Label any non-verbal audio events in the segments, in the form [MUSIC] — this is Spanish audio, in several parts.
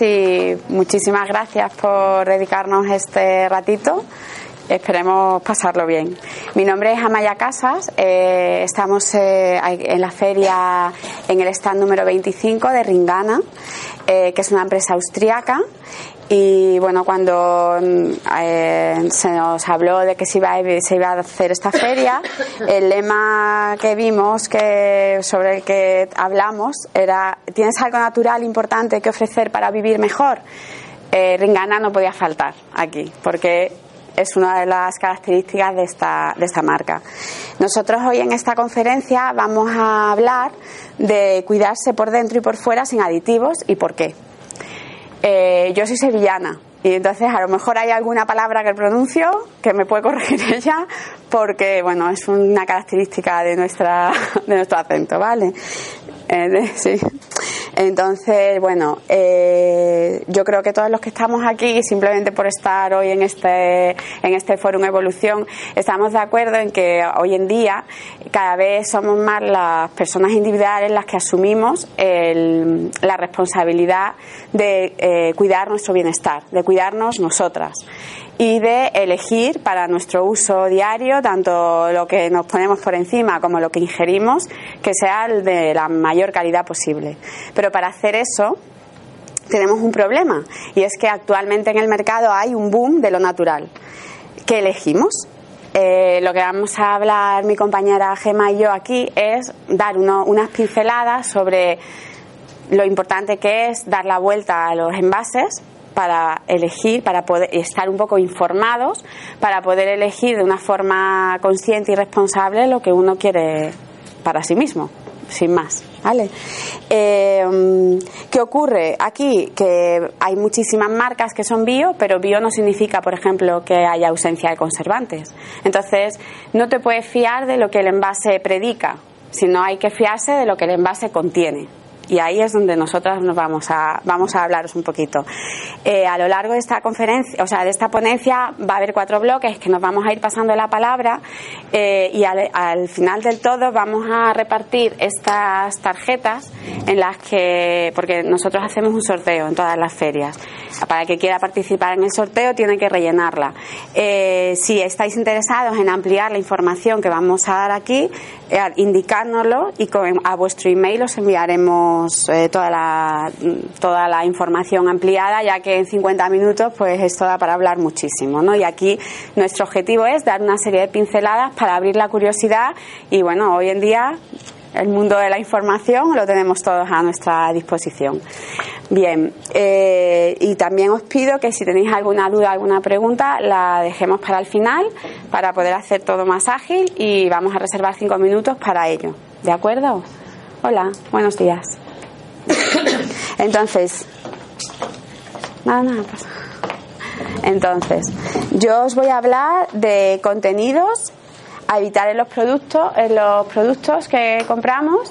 y muchísimas gracias por dedicarnos este ratito. Esperemos pasarlo bien. Mi nombre es Amaya Casas, eh, estamos eh, en la feria en el stand número 25 de Ringana, eh, que es una empresa austriaca y bueno, cuando eh, se nos habló de que se iba, a, se iba a hacer esta feria, [LAUGHS] el lema que vimos que sobre el que hablamos era ¿tienes algo natural importante que ofrecer para vivir mejor? Eh, Ringana no podía faltar aquí, porque es una de las características de esta, de esta marca. Nosotros hoy en esta conferencia vamos a hablar de cuidarse por dentro y por fuera sin aditivos y por qué. Eh, yo soy sevillana y entonces a lo mejor hay alguna palabra que pronuncio que me puede corregir [LAUGHS] ella porque bueno es una característica de nuestra [LAUGHS] de nuestro acento vale eh, sí. Entonces, bueno, eh, yo creo que todos los que estamos aquí, simplemente por estar hoy en este, en este Fórum Evolución, estamos de acuerdo en que hoy en día cada vez somos más las personas individuales las que asumimos la responsabilidad de eh, cuidar nuestro bienestar, de cuidarnos nosotras y de elegir para nuestro uso diario tanto lo que nos ponemos por encima como lo que ingerimos que sea de la mayor calidad posible. Pero para hacer eso tenemos un problema y es que actualmente en el mercado hay un boom de lo natural. ¿Qué elegimos? Eh, lo que vamos a hablar mi compañera Gema y yo aquí es dar unas pinceladas sobre lo importante que es dar la vuelta a los envases para elegir, para poder estar un poco informados, para poder elegir de una forma consciente y responsable lo que uno quiere para sí mismo, sin más. ¿Vale? Eh, ¿Qué ocurre? Aquí que hay muchísimas marcas que son bio, pero bio no significa, por ejemplo, que haya ausencia de conservantes. Entonces, no te puedes fiar de lo que el envase predica, sino hay que fiarse de lo que el envase contiene y ahí es donde nosotros nos vamos a, vamos a hablaros un poquito. Eh, a lo largo de esta conferencia, o sea, de esta ponencia va a haber cuatro bloques que nos vamos a ir pasando la palabra eh, y al, al, final del todo vamos a repartir estas tarjetas en las que, porque nosotros hacemos un sorteo en todas las ferias. Para el que quiera participar en el sorteo tiene que rellenarla. Eh, si estáis interesados en ampliar la información que vamos a dar aquí, indicárnoslo y con, a vuestro email os enviaremos eh, toda, la, toda la información ampliada, ya que en 50 minutos pues es toda para hablar muchísimo. ¿no? Y aquí nuestro objetivo es dar una serie de pinceladas para abrir la curiosidad y bueno, hoy en día el mundo de la información lo tenemos todos a nuestra disposición. Bien, eh, y también os pido que si tenéis alguna duda, alguna pregunta, la dejemos para el final para poder hacer todo más ágil y vamos a reservar cinco minutos para ello. ¿De acuerdo? Hola, buenos días. Entonces, nada, nada. Entonces, yo os voy a hablar de contenidos a evitar en los productos, en los productos que compramos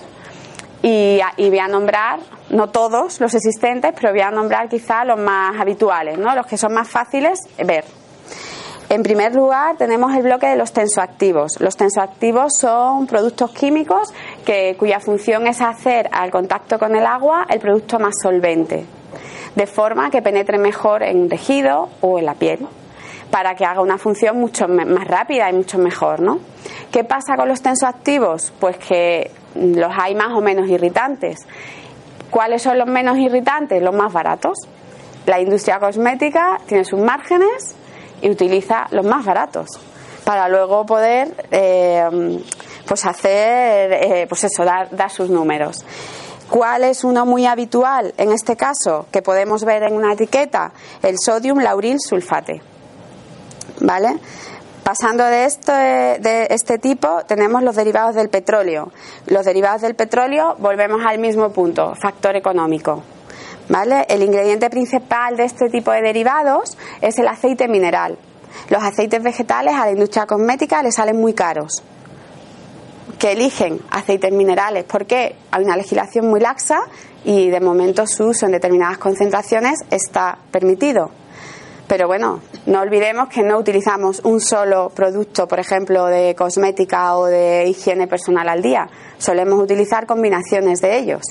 y, y, voy a nombrar, no todos los existentes, pero voy a nombrar quizá los más habituales, ¿no? los que son más fáciles ver. En primer lugar, tenemos el bloque de los tensoactivos. Los tensoactivos son productos químicos que, cuya función es hacer al contacto con el agua el producto más solvente, de forma que penetre mejor en un tejido o en la piel, para que haga una función mucho más rápida y mucho mejor. ¿no? ¿Qué pasa con los tensoactivos? Pues que los hay más o menos irritantes. ¿Cuáles son los menos irritantes? Los más baratos. La industria cosmética tiene sus márgenes y utiliza los más baratos para luego poder eh, pues hacer eh, pues eso dar, dar sus números ¿Cuál es uno muy habitual en este caso que podemos ver en una etiqueta? El sodium lauril sulfate. ¿Vale? Pasando de, esto, de este tipo, tenemos los derivados del petróleo. Los derivados del petróleo, volvemos al mismo punto, factor económico. ¿Vale? El ingrediente principal de este tipo de derivados es el aceite mineral. Los aceites vegetales a la industria cosmética les salen muy caros. Que eligen aceites minerales porque hay una legislación muy laxa y de momento su uso en determinadas concentraciones está permitido. Pero bueno, no olvidemos que no utilizamos un solo producto, por ejemplo, de cosmética o de higiene personal al día. Solemos utilizar combinaciones de ellos.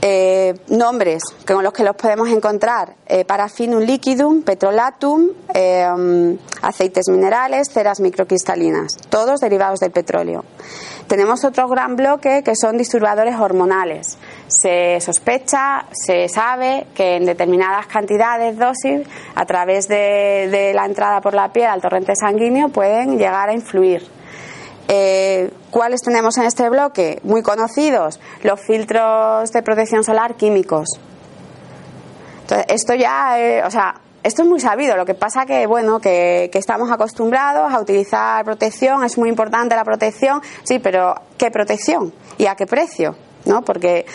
Eh, nombres con los que los podemos encontrar: eh, parafinum liquidum, petrolatum, eh, aceites minerales, ceras microcristalinas, todos derivados del petróleo. Tenemos otro gran bloque que son disturbadores hormonales. Se sospecha, se sabe que en determinadas cantidades, dosis, a través de, de la entrada por la piel al torrente sanguíneo, pueden llegar a influir eh, ¿Cuáles tenemos en este bloque? Muy conocidos, los filtros de protección solar químicos. Entonces, esto ya, eh, o sea, esto es muy sabido. Lo que pasa que, bueno, que, estamos acostumbrados a utilizar protección, es muy importante la protección, sí, pero ¿qué protección? ¿Y a qué precio? ¿No? Porque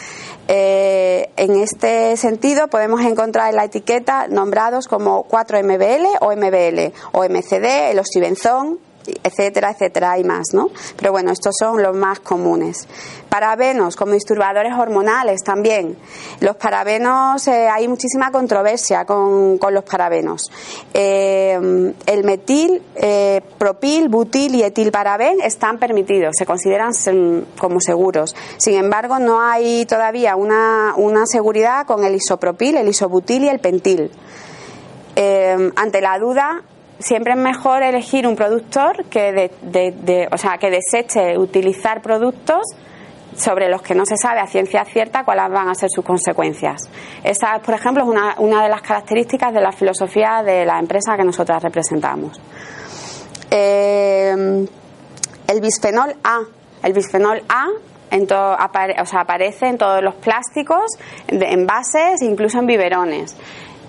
eh, en este sentido podemos encontrar en la etiqueta nombrados como 4-MBL o MBL o MCD, el oxibenzón, etcétera, etcétera, hay más, ¿no? Pero bueno, estos son los más comunes. Parabenos como disturbadores hormonales también. Los parabenos, eh, hay muchísima controversia con, los parabenos. Eh, el metil, eh, propil, butil y etilparaben están permitidos, se consideran como seguros. Sin embargo, no hay todavía una, una seguridad con el isopropil, el isobutil y el pentil. ante la duda, siempre es mejor elegir un productor que, de, o sea, que deseche utilizar productos sobre los que no se sabe a ciencia cierta cuáles van a ser sus consecuencias. Esa, por ejemplo, es una, una de las características de la filosofía de la empresa que nosotras representamos. Eh, el bisfenol A. El bisfenol A en o sea, aparece en todos los plásticos, en envases, incluso en biberones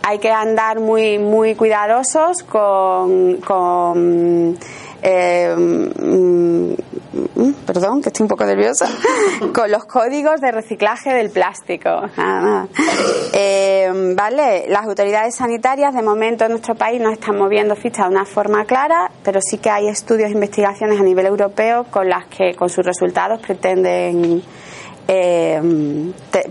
hay que andar muy, muy cuidadosos con, con eh, mm, perdón, que estoy un poco nerviosa, [LAUGHS] con los códigos de reciclaje del plástico. Eh, vale, las autoridades sanitarias de momento en nuestro país no están moviendo fichas de una forma clara, pero sí que hay estudios e investigaciones a nivel europeo con las que, con sus resultados, pretenden eh,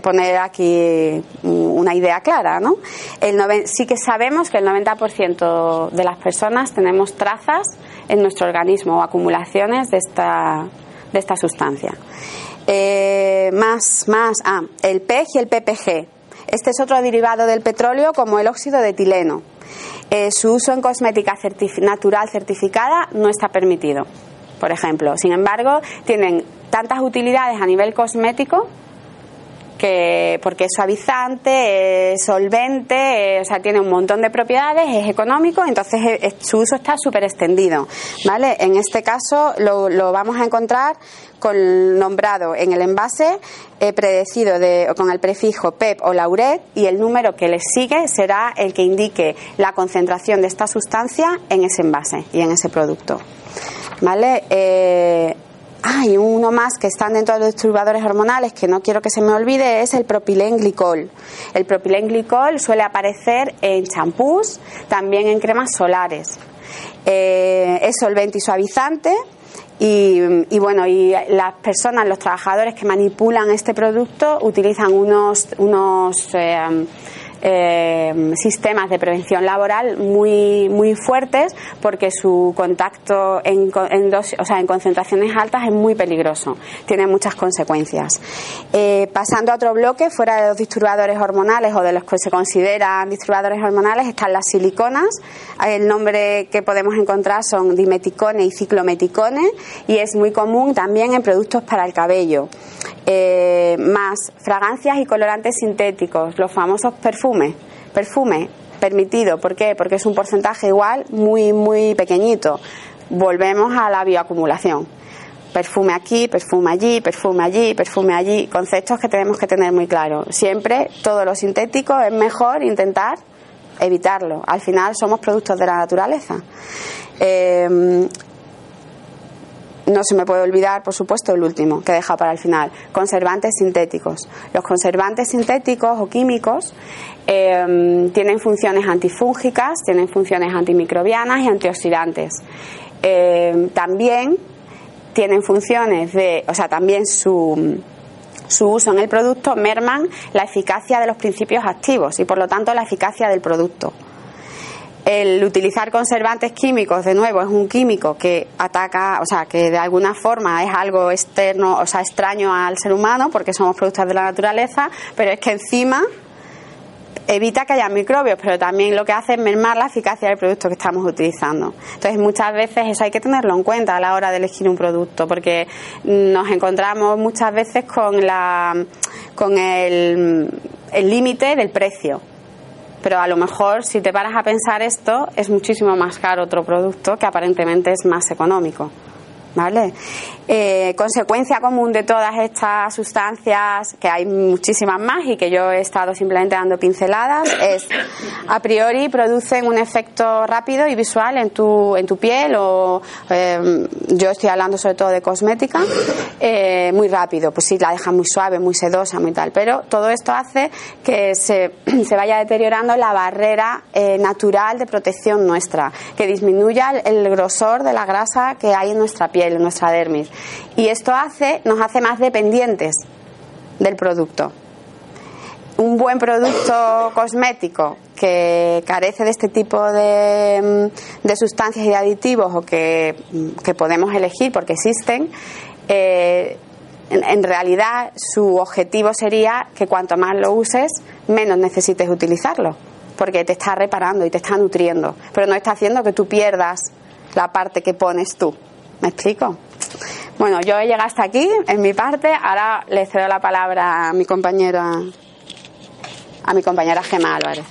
poner aquí una idea clara, ¿no? El sí que sabemos que el 90% de las personas tenemos trazas en nuestro organismo o acumulaciones de esta, de esta sustancia. Eh, más, más, ah, el PEG y el PPG. Este es otro derivado del petróleo como el óxido de etileno. Eh, su uso en cosmética natural certificada no está permitido, por ejemplo. Sin embargo, tienen tantas utilidades a nivel cosmético que porque es suavizante, es solvente, o sea, tiene un montón de propiedades, es económico, entonces eh, su uso está súper extendido, ¿vale? En este caso lo, vamos a encontrar con nombrado en el envase eh, predecido de, con el prefijo PEP o lauret y el número que le sigue será el que indique la concentración de esta sustancia en ese envase y en ese producto. ¿Vale? Eh, Ah, y uno más que están dentro de los disturbadores hormonales que no quiero que se me olvide es el propilenglicol. El propilenglicol suele aparecer en champús, también en cremas solares. Eh, es solvente y suavizante. Y, bueno, y las personas, los trabajadores que manipulan este producto utilizan unos, unos eh, eh, sistemas de prevención laboral muy, muy fuertes porque su contacto en, en, o sea, en concentraciones altas es muy peligroso, tiene muchas consecuencias. Eh, pasando a otro bloque, fuera de los disturbadores hormonales o de los que se consideran disturbadores hormonales, están las siliconas. El nombre que podemos encontrar son dimeticone y ciclometicone y es muy común también en productos para el cabello. Eh, más fragancias y colorantes sintéticos, los famosos perfumes. Perfume permitido, ¿por qué? Porque es un porcentaje igual muy, muy pequeñito. Volvemos a la bioacumulación. Perfume aquí, perfume allí, perfume allí, perfume allí. Conceptos que tenemos que tener muy claros. Siempre todo lo sintético es mejor intentar evitarlo. Al final somos productos de la naturaleza. Eh, no se me puede olvidar, por supuesto, el último que deja para el final, conservantes sintéticos. Los conservantes sintéticos o químicos em, tienen funciones antifúngicas, tienen funciones antimicrobianas y antioxidantes. Em, también tienen funciones de, o sea, también su, su uso en el producto merman la eficacia de los principios activos y por lo tanto la eficacia del producto. El utilizar conservantes químicos, de nuevo, es un químico que ataca, o sea, que de alguna forma es algo externo, o sea, extraño al ser humano, porque somos productos de la naturaleza, pero es que encima evita que haya microbios, pero también lo que hace es mermar la eficacia del producto que estamos utilizando. Entonces, muchas veces eso hay que tenerlo en cuenta a la hora de elegir un producto, porque nos encontramos muchas veces con la con el límite del precio. Pero a lo mejor si te paras a pensar esto, es muchísimo más caro otro producto que aparentemente es más económico. ¿Vale? Eh, consecuencia común de todas estas sustancias, que hay muchísimas más y que yo he estado simplemente dando pinceladas, [COUGHS] es a priori producen un efecto rápido y visual en tu, en tu piel o eh, yo estoy hablando sobre todo de cosmética, eh, muy rápido, pues sí, la deja muy suave, muy sedosa, muy tal, pero todo esto hace que se, [CLEARS THROAT] se vaya deteriorando la barrera natural de protección nuestra, que disminuya el grosor de la grasa que hay en nuestra piel, en nuestra dermis y esto hace, nos hace más dependientes del producto. Un buen producto cosmético que carece de este tipo de, mm, sustancias y de aditivos o que, mm, podemos elegir porque existen, eh, en, realidad su objetivo sería que cuanto más lo uses, menos necesites utilizarlo, porque te está reparando y te está nutriendo, pero no está haciendo que tú pierdas la parte que pones tú. ¿Me explico? Bueno, yo he llegado hasta aquí en mi parte. Ahora le cedo la palabra a mi compañera, a mi compañera Gemma Álvarez.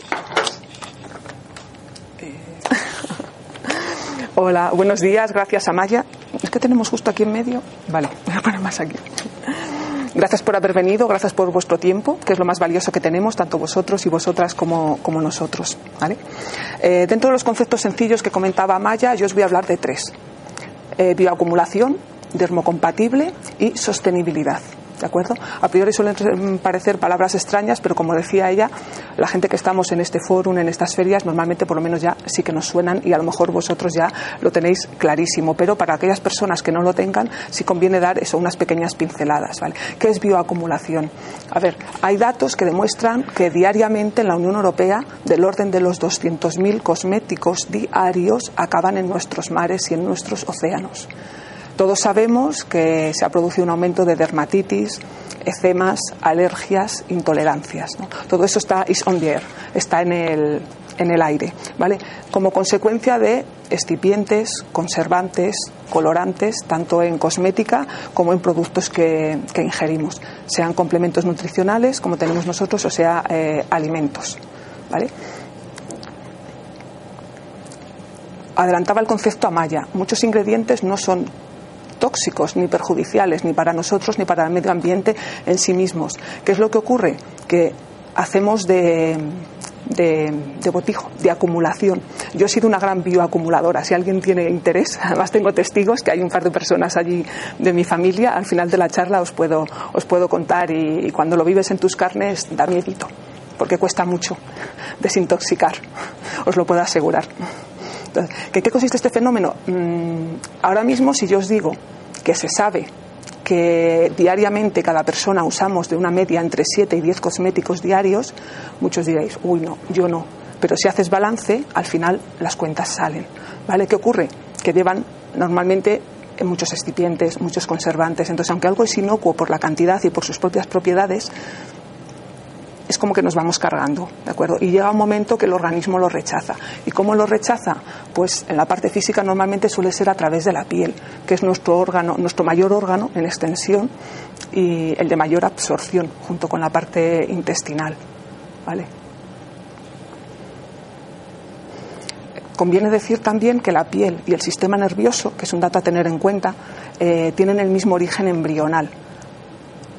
[LAUGHS] Hola, buenos días, gracias Amaya. Es que tenemos justo aquí en medio. Vale, [LAUGHS] voy a poner más aquí. Gracias por haber venido, gracias por vuestro tiempo, que es lo más valioso que tenemos, tanto vosotros y vosotras como, como nosotros. ¿vale? Eh, dentro de los conceptos sencillos que comentaba Amaya, yo os voy a hablar de tres. Eh, bioacumulación, dermocompatible y sostenibilidad. ¿De acuerdo? A priori suelen parecer palabras extrañas, pero como decía ella, la gente que estamos en este foro, en estas ferias, normalmente por lo menos ya sí que nos suenan y a lo mejor vosotros ya lo tenéis clarísimo. Pero para aquellas personas que no lo tengan, sí conviene dar eso, unas pequeñas pinceladas. ¿Qué es bioacumulación? A ver, hay datos que demuestran que diariamente en la Unión Europea, del orden de los 200.000 cosméticos diarios, acaban en nuestros mares y en nuestros océanos. Todos sabemos que se ha producido un aumento de dermatitis, ecemas, alergias, intolerancias. Todo eso está on the air, está en el, en el aire, ¿vale? Como consecuencia de excipientes, conservantes, colorantes, tanto en cosmética como en productos que, ingerimos, sean complementos nutricionales como tenemos nosotros o sea eh, alimentos, ¿vale? Adelantaba el concepto Amaya. Muchos ingredientes no son tóxicos ni perjudiciales ni para nosotros ni para el medio ambiente en sí mismos. ¿Qué es lo que ocurre? Que hacemos de, de, botijo, de acumulación. Yo he sido una gran bioacumuladora. Si alguien tiene interés, [LAUGHS] además tengo testigos, que hay un par de personas allí de mi familia, al final de la charla os puedo, os puedo contar y, cuando lo vives en tus carnes da miedito, porque cuesta mucho desintoxicar, [LAUGHS] os lo puedo asegurar. ¿Qué, ¿Qué consiste este fenómeno? Mm, ahora mismo, si yo os digo que se sabe que diariamente cada persona usamos de una media entre 7 y 10 cosméticos diarios, muchos diréis, uy, no, yo no. Pero si haces balance, al final las cuentas salen. ¿Vale? ¿Qué ocurre? Que llevan normalmente muchos excipientes, muchos conservantes. Entonces, aunque algo es inocuo por la cantidad y por sus propias propiedades, es como que nos vamos cargando, ¿de acuerdo? Y llega un momento que el organismo lo rechaza. ¿Y cómo lo rechaza? Pues en la parte física normalmente suele ser a través de la piel, que es nuestro órgano, nuestro mayor órgano en extensión y el de mayor absorción, junto con la parte intestinal, ¿vale? Conviene decir también que la piel y el sistema nervioso, que es un dato a tener en cuenta, eh, tienen el mismo origen embrional.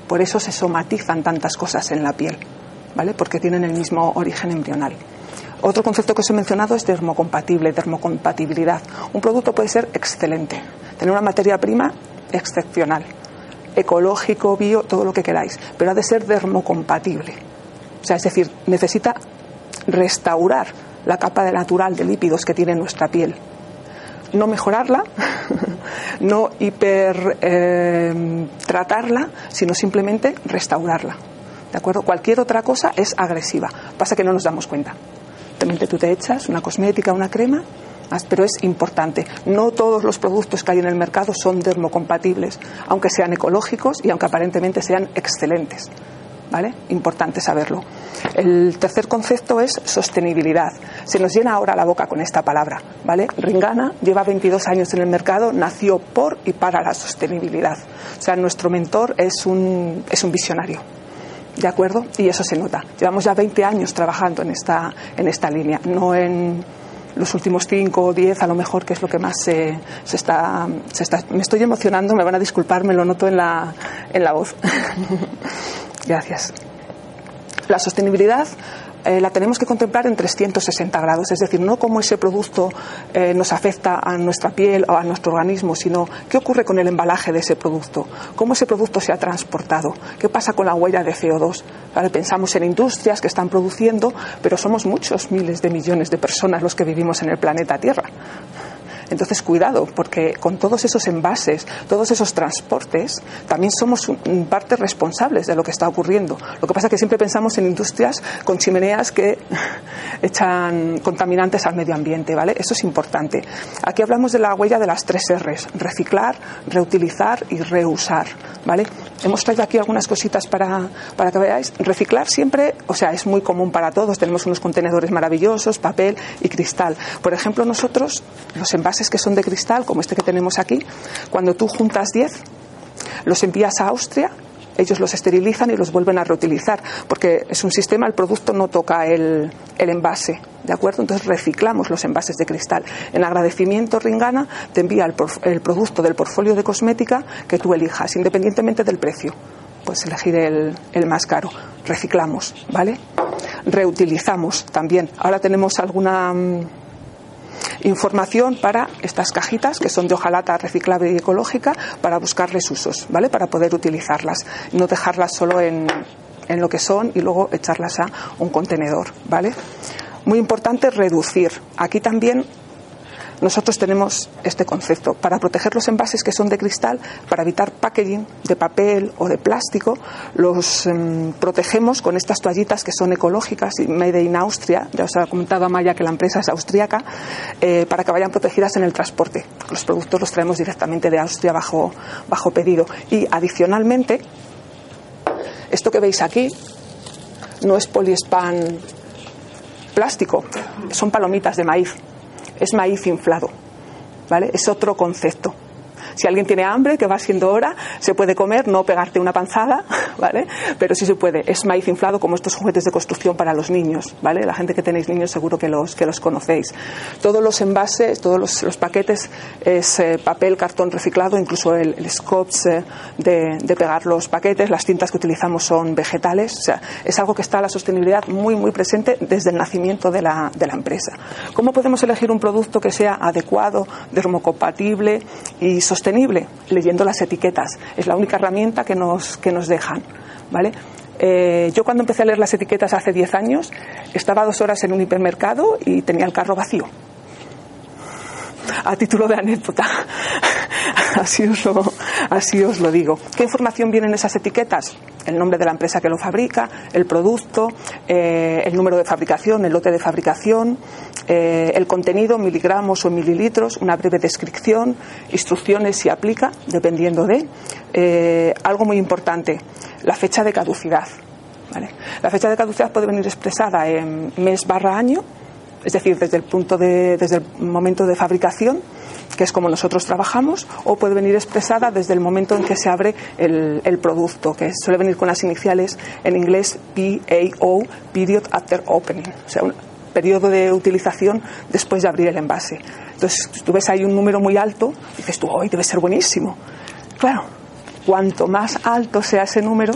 Por eso se somatizan tantas cosas en la piel. ¿Vale? porque tienen el mismo origen embrional. Otro concepto que os he mencionado es dermocompatible, dermocompatibilidad. Un producto puede ser excelente, tener una materia prima excepcional, ecológico, bio, todo lo que queráis, pero ha de ser dermocompatible. O sea, es decir, necesita restaurar la capa natural de lípidos que tiene nuestra piel. No mejorarla, [LAUGHS] no hiper eh, sino simplemente restaurarla. ¿De acuerdo? Cualquier otra cosa es agresiva. Pasa que no nos damos cuenta. evidentemente tú te echas una cosmética, una crema, pero es importante. No todos los productos que hay en el mercado son dermocompatibles, aunque sean ecológicos y aunque aparentemente sean excelentes. ¿Vale? Importante saberlo. El tercer concepto es sostenibilidad. Se nos llena ahora la boca con esta palabra, ¿vale? Ringana lleva 22 años en el mercado, nació por y para la sostenibilidad. O sea, nuestro mentor es un, es un visionario. ¿De acuerdo? Y eso se nota. Llevamos ya 20 años trabajando en esta, en esta línea, no en los últimos 5 o 10 a lo mejor, que es lo que más se, se, está, se está... Me estoy emocionando, me van a disculpar, me lo noto en la, en la voz. [LAUGHS] Gracias. La sostenibilidad eh, la tenemos que contemplar en 360 grados, es decir, no cómo ese producto eh, nos afecta a nuestra piel o a nuestro organismo, sino qué ocurre con el embalaje de ese producto, cómo ese producto se ha transportado, qué pasa con la huella de CO2. Pensamos en industrias que están produciendo, pero somos muchos miles de millones de personas los que vivimos en el planeta Tierra. Entonces, cuidado, porque con todos esos envases, todos esos transportes, también somos parte responsables de lo que está ocurriendo. Lo que pasa es que siempre pensamos en industrias con chimeneas que [LAUGHS] echan contaminantes al medio ambiente, ¿vale? Eso es importante. Aquí hablamos de la huella de las tres R's, reciclar, reutilizar y reusar, ¿vale? Hemos traído aquí algunas cositas para, para que veáis. Reciclar siempre, o sea, es muy común para todos. Tenemos unos contenedores maravillosos, papel y cristal. Por ejemplo, nosotros, los envases que son de cristal, como este que tenemos aquí, cuando tú juntas 10, los envías a Austria, ellos los esterilizan y los vuelven a reutilizar, porque es un sistema, el producto no toca el, el envase, ¿de acuerdo? Entonces reciclamos los envases de cristal. En agradecimiento, Ringana te envía el, el producto del portfolio de cosmética que tú elijas, independientemente del precio. Puedes elegir el, el más caro. Reciclamos, ¿vale? Reutilizamos también. Ahora tenemos alguna mm, información para estas cajitas que son de hojalata reciclable y ecológica para buscarles usos, ¿vale? Para poder utilizarlas, no dejarlas solo en, en lo que son y luego echarlas a un contenedor, ¿vale? Muy importante reducir. Aquí también nosotros tenemos este concepto. Para proteger los envases que son de cristal, para evitar packaging de papel o de plástico, los em, protegemos con estas toallitas que son ecológicas y made in Austria. Ya os ha comentado Amaya que la empresa es austríaca, eh, para que vayan protegidas en el transporte. Los productos los traemos directamente de Austria bajo, bajo pedido. Y adicionalmente, esto que veis aquí no es poliespan plástico, son palomitas de maíz es maíz inflado. ¿Vale? Es otro concepto. Si alguien tiene hambre, que va siendo hora, se puede comer, no pegarte una panzada, [LAUGHS] ¿vale? Pero sí se puede. Es maíz inflado como estos juguetes de construcción para los niños, ¿vale? La gente que tenéis niños seguro que los, que los conocéis. Todos los envases, todos los, paquetes es eh, papel, cartón reciclado, incluso el, el scotch eh, de, pegar los paquetes. Las tintas que utilizamos son vegetales. O sea, es algo que está la sostenibilidad muy, muy presente desde el nacimiento de la, de la empresa. ¿Cómo podemos elegir un producto que sea adecuado, dermocompatible y sostenible, leyendo las etiquetas. Es la única herramienta que nos, que nos dejan. ¿Vale? Eh, yo cuando empecé a leer las etiquetas hace 10 años, estaba dos horas en un hipermercado y tenía el carro vacío. A título de anécdota. [LAUGHS] así, os lo, así os lo digo. ¿Qué información viene en esas etiquetas? El nombre de la empresa que lo fabrica, el producto, eh, el número de fabricación, el lote de fabricación, eh, el contenido, miligramos o mililitros, una breve descripción, instrucciones si aplica, dependiendo de. Algo muy importante, la fecha de caducidad. La fecha de caducidad puede venir expresada en mes barra año, es decir, desde el, punto de, desde el momento de fabricación, que es como nosotros trabajamos, o puede venir expresada desde el momento en que se abre el, el producto, que suele venir con las iniciales en inglés PAO, Period After Opening, o sea, periodo de utilización después de abrir el envase. Entonces, tú ves ahí un número muy alto, dices tú, hoy debe ser buenísimo. Claro, cuanto más alto sea ese número,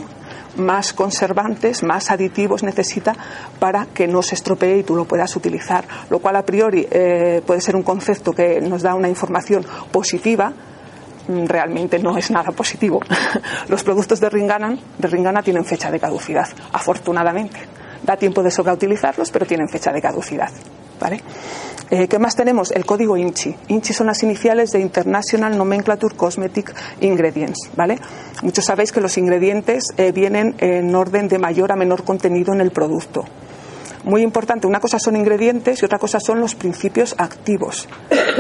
más conservantes, más aditivos necesita para que no se estropee y tú lo puedas utilizar. Lo cual a priori eh, puede ser un concepto que nos da una información positiva, mm, realmente no es nada positivo. [LAUGHS] Los productos de Ringana, de Ringana tienen fecha de caducidad, afortunadamente. Da tiempo de sobra utilizarlos, pero tienen fecha de caducidad. ¿Vale? Eh, ¿Qué más tenemos? El código INCHI. INCHI son las iniciales de International Nomenclature Cosmetic Ingredients. ¿vale? Muchos sabéis que los ingredientes eh, vienen en orden de mayor a menor contenido en el producto. Muy importante, una cosa son ingredientes y otra cosa son los principios activos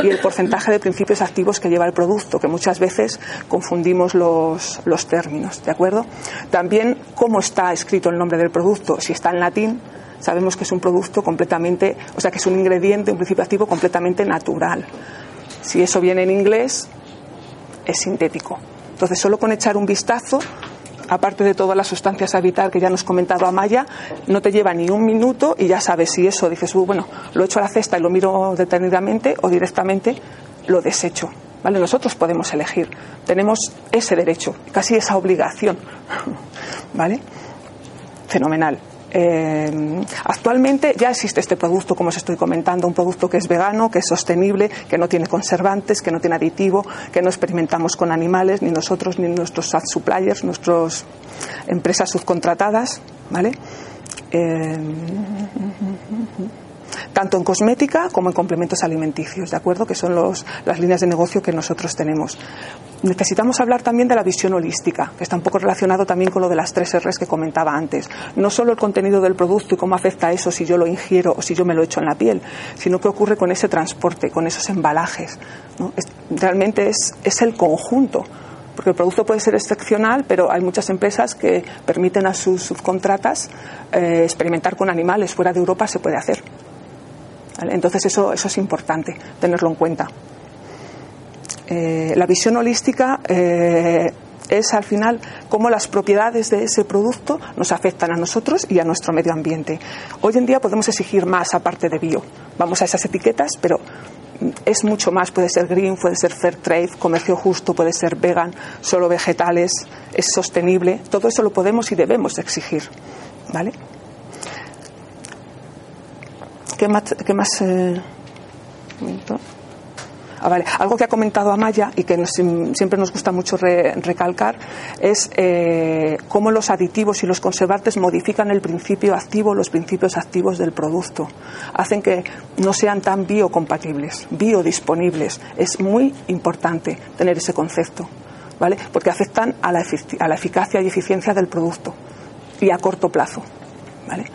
y el porcentaje de principios activos que lleva el producto, que muchas veces confundimos los, los términos, ¿de acuerdo? También cómo está escrito el nombre del producto, si está en latín, sabemos que es un producto completamente, o sea, que es un ingrediente, un principio activo completamente natural. Si eso viene en inglés, es sintético. Entonces, solo con echar un vistazo, aparte de todas las sustancias a que ya nos comentado Amaya, no te lleva ni un minuto y ya sabes si eso dices, bueno, lo echo a la cesta y lo miro detenidamente o directamente lo desecho. ¿Vale? Nosotros podemos elegir, tenemos ese derecho, casi esa obligación. [LAUGHS] ¿Vale? Fenomenal. Eh, actualmente ya existe este producto, como os estoy comentando, un producto que es vegano, que es sostenible, que no tiene conservantes, que no tiene aditivo, que no experimentamos con animales, ni nosotros ni nuestros suppliers, nuestras empresas subcontratadas, ¿vale? Eh, tanto en cosmética como en complementos alimenticios, ¿de acuerdo? Que son los, las líneas de negocio que nosotros tenemos. Necesitamos hablar también de la visión holística, que está un poco relacionado también con lo de las tres R's que comentaba antes. No solo el contenido del producto y cómo afecta eso si yo lo ingiero o si yo me lo echo en la piel, sino qué ocurre con ese transporte, con esos embalajes. realmente es, es el conjunto porque el producto puede ser excepcional, pero hay muchas empresas que permiten a sus subcontratas eh, experimentar con animales. Fuera de Europa se puede hacer. Entonces eso, eso es importante tenerlo en cuenta. Eh, la visión holística eh, es al final cómo las propiedades de ese producto nos afectan a nosotros y a nuestro medio ambiente. Hoy en día podemos exigir más aparte de bio. Vamos a esas etiquetas, pero es mucho más. Puede ser green, puede ser fair trade, comercio justo, puede ser vegan, solo vegetales, es sostenible. Todo eso lo podemos y debemos exigir. ¿Vale? ¿Qué más? Eh, ah, vale. Algo que ha comentado Amaya y que siempre nos gusta mucho recalcar es eh, cómo los aditivos y los conservantes modifican el principio activo, los principios activos del producto. Hacen que no sean tan biocompatibles, biodisponibles. Es muy importante tener ese concepto, ¿vale? Porque afectan a la, a la eficacia y eficiencia del producto y a corto plazo, ¿vale?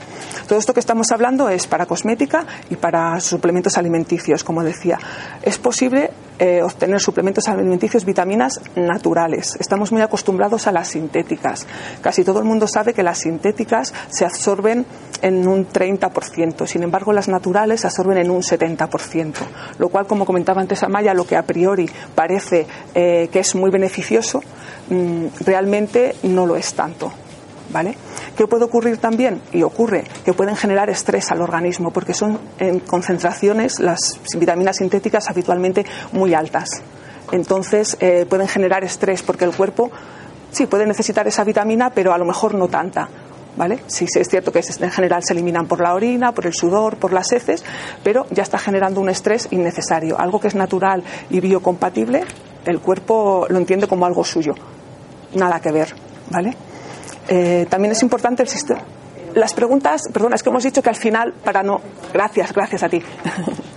Todo esto que estamos hablando es para cosmética y para suplementos alimenticios, como decía. Es posible eh, obtener suplementos alimenticios, vitaminas naturales. Estamos muy acostumbrados a las sintéticas. Casi todo el mundo sabe que las sintéticas se absorben en un 30%, sin embargo las naturales se absorben en un 70%, lo cual, como comentaba antes Amaya, lo que a priori parece eh, que es muy beneficioso, mm, realmente no lo es tanto. ¿Vale? ¿Qué puede ocurrir también? Y ocurre que pueden generar estrés al organismo porque son en concentraciones las vitaminas sintéticas habitualmente muy altas. Entonces eh, pueden generar estrés porque el cuerpo sí puede necesitar esa vitamina, pero a lo mejor no tanta. ¿Vale? Sí, es cierto que en general se eliminan por la orina, por el sudor, por las heces, pero ya está generando un estrés innecesario. Algo que es natural y biocompatible, el cuerpo lo entiende como algo suyo. Nada que ver, ¿vale? Eh, también es importante el sistema. Las preguntas, perdona, es que hemos dicho que al final, para no. Gracias, gracias a ti.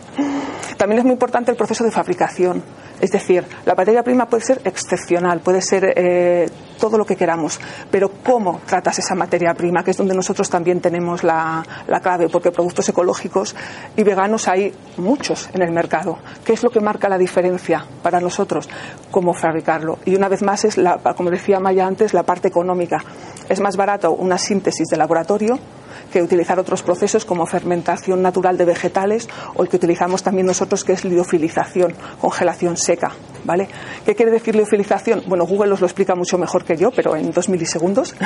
[LAUGHS] también es muy importante el proceso de fabricación. Es decir, la materia prima puede ser excepcional, puede ser eh, todo lo que queramos, pero cómo tratas esa materia prima, que es donde nosotros también tenemos la, clave, porque productos ecológicos y veganos hay muchos en el mercado. ¿Qué es lo que marca la diferencia para nosotros? Cómo fabricarlo. Y una vez más es, la, como decía Maya antes, la parte económica. Es más barato una síntesis de laboratorio que utilizar otros procesos como fermentación natural de vegetales o el que utilizamos también nosotros que es liofilización, congelación seca, ¿vale? ¿Qué quiere decir liofilización? Bueno, Google os lo explica mucho mejor que yo, pero en dos milisegundos. [LAUGHS]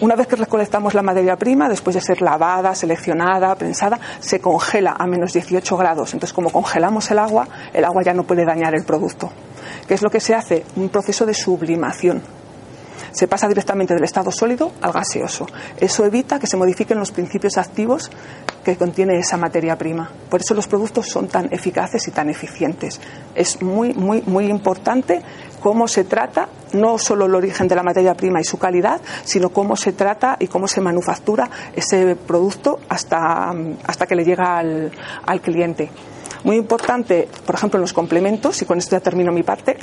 Una vez que recolectamos la materia prima, después de ser lavada, seleccionada, prensada, se congela a menos 18 grados. Entonces, como congelamos el agua, el agua ya no puede dañar el producto. ¿Qué es lo que se hace? Un proceso de sublimación se pasa directamente del estado sólido al gaseoso. Eso evita que se modifiquen los principios activos que contiene esa materia prima. Por eso los productos son tan eficaces y tan eficientes. Es muy, muy, muy importante cómo se trata no solo el origen de la materia prima y su calidad, sino cómo se trata y cómo se manufactura ese producto hasta, hasta que le llega al, al cliente. Muy importante, por ejemplo, en los complementos, y con esto ya termino mi parte,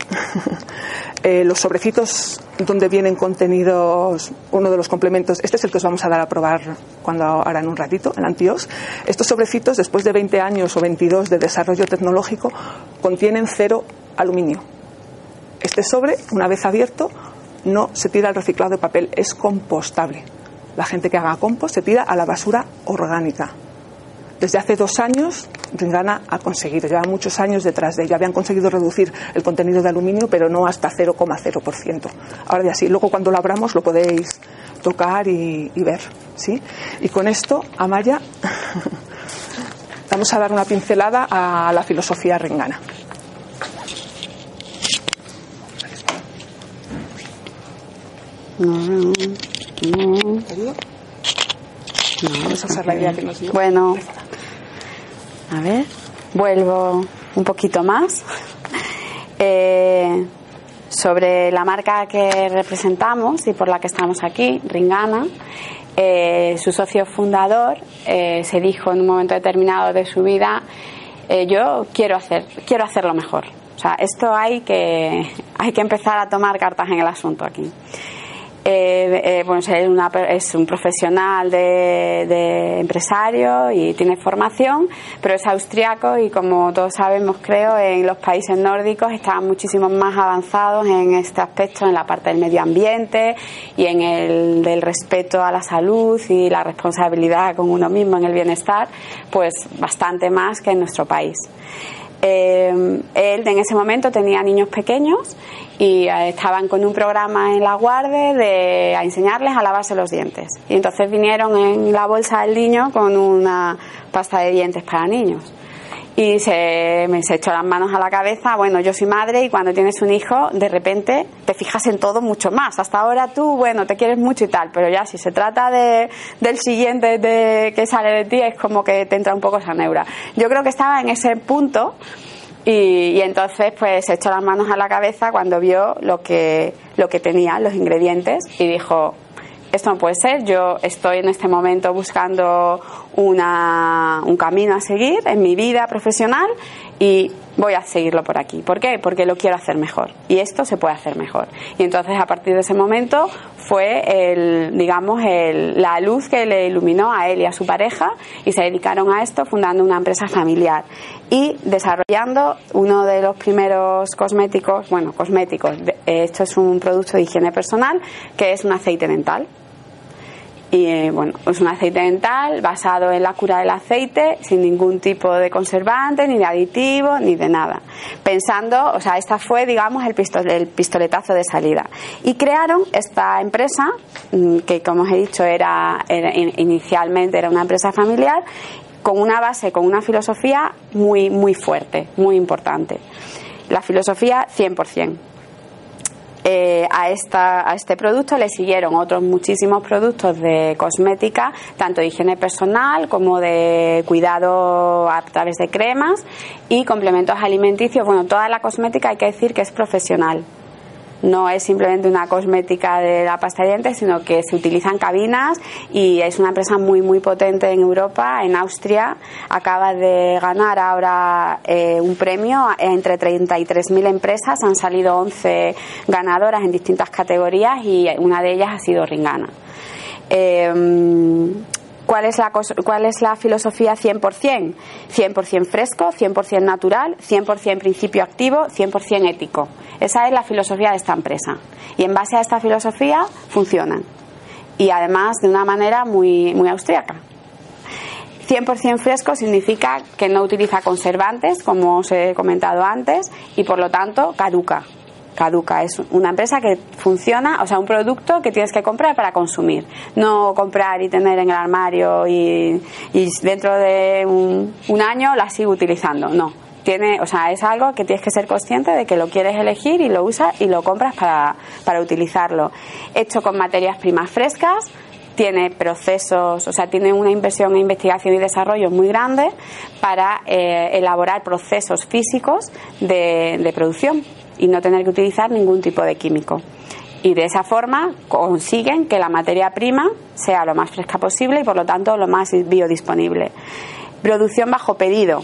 [LAUGHS] eh, los sobrecitos donde vienen contenidos, uno de los complementos, este es el que os vamos a dar a probar cuando ahora en un ratito, el antios. Estos sobrecitos, después de 20 años o 22 de desarrollo tecnológico, contienen cero aluminio. Este sobre, una vez abierto, no se tira al reciclado de papel, es compostable. La gente que haga compost se tira a la basura orgánica. Desde hace dos años, Ringana ha conseguido, lleva muchos años detrás de ella. Habían conseguido reducir el contenido de aluminio, pero no hasta 0,0%. Ahora ya sí, luego cuando lo abramos lo podéis tocar y, ver. ¿sí? Y con esto, Amaya, [LAUGHS] vamos a dar una pincelada a la filosofía ringana. Bueno, a ver, vuelvo un poquito más. [LAUGHS] Eh, sobre la marca que representamos y por la que estamos aquí, Ringana, eh, su socio fundador eh, se dijo en un momento determinado de su vida, yo quiero hacer, quiero hacerlo mejor. O sea, esto hay que, hay que empezar a tomar cartas en el asunto aquí. Eh, eh, bueno, es, un profesional de, empresario y tiene formación, pero es austriaco y como todos sabemos, creo, en los países nórdicos están muchísimo más avanzados en este aspecto, en la parte del medio ambiente y en el del respeto a la salud y la responsabilidad con uno mismo en el bienestar, pues bastante más que en nuestro país. Eh, él en ese momento tenía niños pequeños y eh, estaban con un programa en la guardia de a enseñarles a lavarse los dientes. Y entonces vinieron en la bolsa del niño con una pasta de dientes para niños. Y se, me se echó las manos a la cabeza, bueno, yo soy madre y cuando tienes un hijo, de repente te fijas en todo mucho más. Hasta ahora tú, bueno, te quieres mucho y tal, pero ya si se trata de, del siguiente de, que sale de ti, es como que te entra un poco esa neura. Yo creo que estaba en ese punto y, entonces pues se echó las manos a la cabeza cuando vio lo que, lo que tenía, los ingredientes, y dijo, esto no puede ser, yo estoy en este momento buscando una, un camino a seguir en mi vida profesional y voy a seguirlo por aquí. ¿Por qué? Porque lo quiero hacer mejor y esto se puede hacer mejor. Y entonces a partir de ese momento fue el, digamos, el, la luz que le iluminó a él y a su pareja y se dedicaron a esto fundando una empresa familiar y desarrollando uno de los primeros cosméticos, bueno, cosméticos, esto es un producto de higiene personal que es un aceite dental y eh, bueno, es un aceite dental basado en la cura del aceite, sin ningún tipo de conservante, ni de aditivo, ni de nada. Pensando, o sea, esta fue, digamos, el, el pistoletazo de salida. Y crearon esta empresa, mm, que como os he dicho, era, inicialmente era una empresa familiar, con una base, con una filosofía muy, muy fuerte, muy importante. La filosofía 100%. Eh, a, esta, a este producto le siguieron otros muchísimos productos de cosmética, tanto de higiene personal como de cuidado a través de cremas y complementos alimenticios. Bueno, toda la cosmética hay que decir que es profesional no es simplemente una cosmética de la pasta de dientes, sino que se utilizan cabinas y es una empresa muy, muy potente en Europa, en Austria. Acaba de ganar ahora eh, un premio entre 33.000 empresas, han salido 11 ganadoras en distintas categorías y una de ellas ha sido Ringana. Eh, ¿Cuál es la, cuál es la filosofía 100%? 100% fresco, 100% natural, 100% principio activo, 100% ético. Esa es la filosofía de esta empresa. Y en base a esta filosofía funcionan. Y además de una manera muy, muy austríaca. 100% fresco significa que no utiliza conservantes, como os he comentado antes, y por lo tanto caduca caduca. Es una empresa que funciona, o sea, un producto que tienes que comprar para consumir. No comprar y tener en el armario y, dentro de un, año la sigo utilizando. No. Tiene, o sea, es algo que tienes que ser consciente de que lo quieres elegir y lo usas y lo compras para, para utilizarlo. Hecho con materias primas frescas, tiene procesos, o sea, tiene una inversión en investigación y desarrollo muy grande para eh, elaborar procesos físicos de, de producción y no tener que utilizar ningún tipo de químico. Y de esa forma consiguen que la materia prima sea lo más fresca posible y por lo tanto lo más biodisponible. Producción bajo pedido.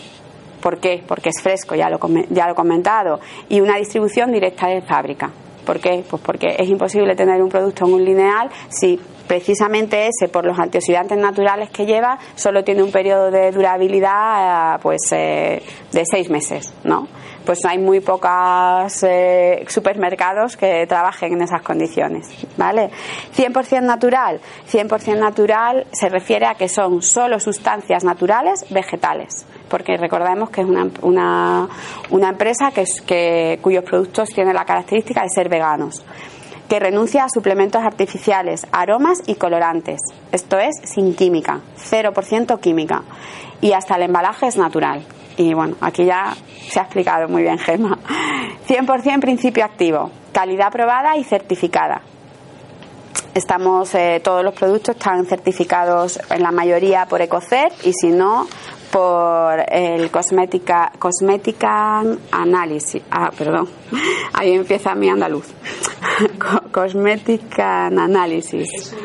¿Por qué? Porque es fresco, ya lo, ya lo he comentado, y una distribución directa de fábrica. ¿Por qué? Pues porque es imposible tener un producto en un lineal si precisamente ese, por los antioxidantes naturales que lleva, solo tiene un periodo de durabilidad eh, pues eh, de seis meses, ¿no? Pues hay muy pocos eh, supermercados que trabajen en esas condiciones, ¿vale? 100% natural. 100% natural se refiere a que son solo sustancias naturales vegetales porque recordemos que es una, una, una empresa que, que, cuyos productos tienen la característica de ser veganos que renuncia a suplementos artificiales, aromas y colorantes. Esto es sin química, 0% química. Y hasta el embalaje es natural. Y bueno, aquí ya se ha explicado muy bien, Gemma. 100% principio activo, calidad probada y certificada. Estamos, eh, todos los productos están certificados en la mayoría por Ecocer y si no, por el Cosmética, Análisis. Ah, perdón, [LAUGHS] ahí empieza mi andaluz. [LAUGHS] Cosmética Análisis. Es,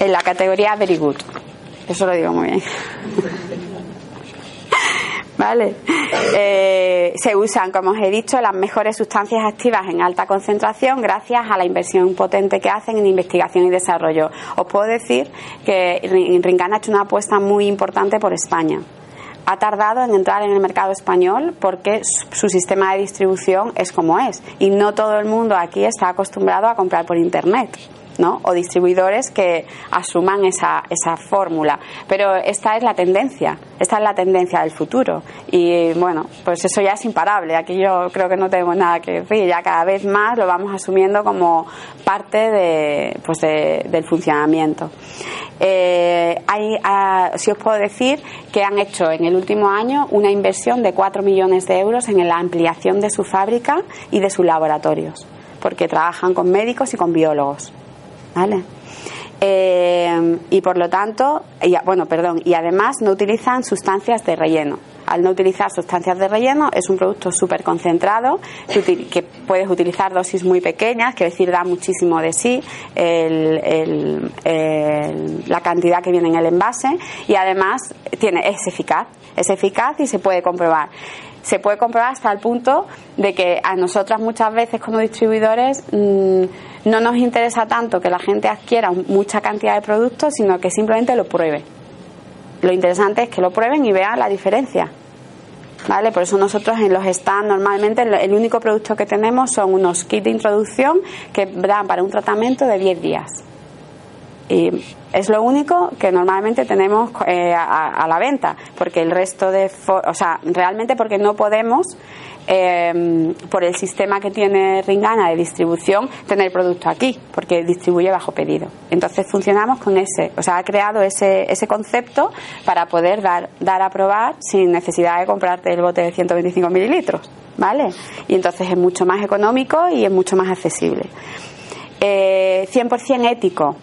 En la categoría Very Good. Eso lo digo muy bien. [LAUGHS] ¿vale? Eh, se usan, como os he dicho, las mejores sustancias activas en alta concentración gracias a la inversión potente que hacen en investigación y desarrollo. Os puedo decir que Ringana ha hecho una apuesta muy importante por España. Ha tardado en entrar en el mercado español porque su sistema de distribución es como es y no todo el mundo aquí está acostumbrado a comprar por Internet. ¿No? o distribuidores que asuman esa, esa fórmula. Pero esta es la tendencia, esta es la tendencia del futuro. Y bueno, pues eso ya es imparable. Aquí yo creo que no tenemos nada que decir. Ya cada vez más lo vamos asumiendo como parte de, pues del funcionamiento. Eh, hay, ah, si os puedo decir que han hecho en el último año una inversión de 4 millones de euros en la ampliación de su fábrica y de sus laboratorios, porque trabajan con médicos y con biólogos. ¿Vale? Eh, y por lo tanto, y, bueno, perdón, y además no utilizan sustancias de relleno. Al no utilizar sustancias de relleno, es un producto súper concentrado que, puedes utilizar dosis muy pequeñas, que decir, da muchísimo de sí la cantidad que viene en el envase y además tiene, es eficaz, es eficaz y se puede comprobar se puede comprobar hasta el punto de que a nosotras muchas veces como distribuidores mm, no nos interesa tanto que la gente adquiera mucha cantidad de productos, sino que simplemente lo pruebe. Lo interesante es que lo prueben y vean la diferencia. ¿Vale? Por eso nosotros en los stands normalmente el único producto que tenemos son unos kits de introducción que dan para un tratamiento de 10 días. Y es lo único que normalmente tenemos eh, a, la venta, porque el resto de. O sea, realmente porque no podemos, eh, por el sistema que tiene Ringana de distribución, tener producto aquí, porque distribuye bajo pedido. Entonces funcionamos con ese. O sea, ha creado ese, ese concepto para poder dar, dar a probar sin necesidad de comprarte el bote de 125 mililitros. ¿Vale? Y entonces es mucho más económico y es mucho más accesible. Eh, 100% ético